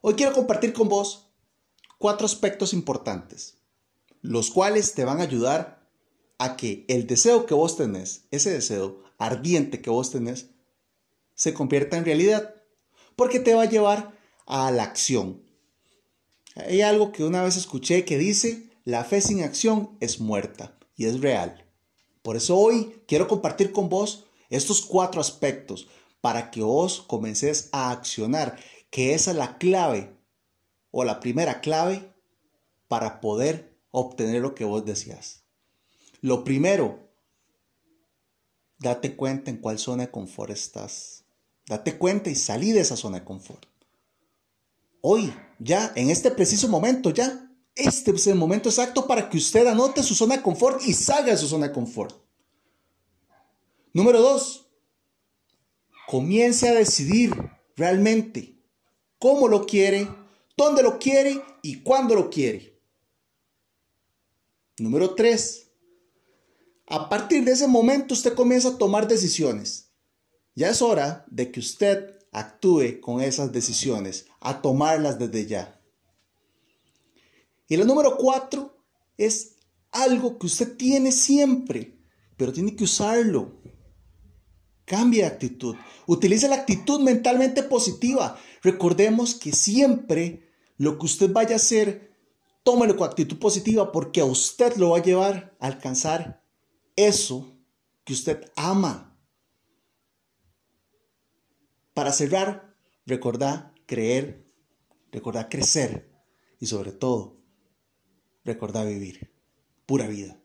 Hoy quiero compartir con vos cuatro aspectos importantes, los cuales te van a ayudar a que el deseo que vos tenés, ese deseo ardiente que vos tenés, se convierta en realidad, porque te va a llevar a la acción. Hay algo que una vez escuché que dice, la fe sin acción es muerta, y es real. Por eso hoy quiero compartir con vos estos cuatro aspectos para que vos comences a accionar, que esa es la clave o la primera clave para poder obtener lo que vos deseas. Lo primero, date cuenta en cuál zona de confort estás. Date cuenta y salí de esa zona de confort. Hoy, ya, en este preciso momento, ya, este es el momento exacto para que usted anote su zona de confort y salga de su zona de confort. Número dos, comience a decidir realmente cómo lo quiere, dónde lo quiere y cuándo lo quiere. Número tres, a partir de ese momento usted comienza a tomar decisiones. Ya es hora de que usted actúe con esas decisiones, a tomarlas desde ya. Y la número cuatro es algo que usted tiene siempre, pero tiene que usarlo. Cambie de actitud. Utilice la actitud mentalmente positiva. Recordemos que siempre lo que usted vaya a hacer, tómelo con actitud positiva porque a usted lo va a llevar a alcanzar eso que usted ama. Para cerrar, recordar creer, recordar crecer y sobre todo, recordar vivir. Pura vida.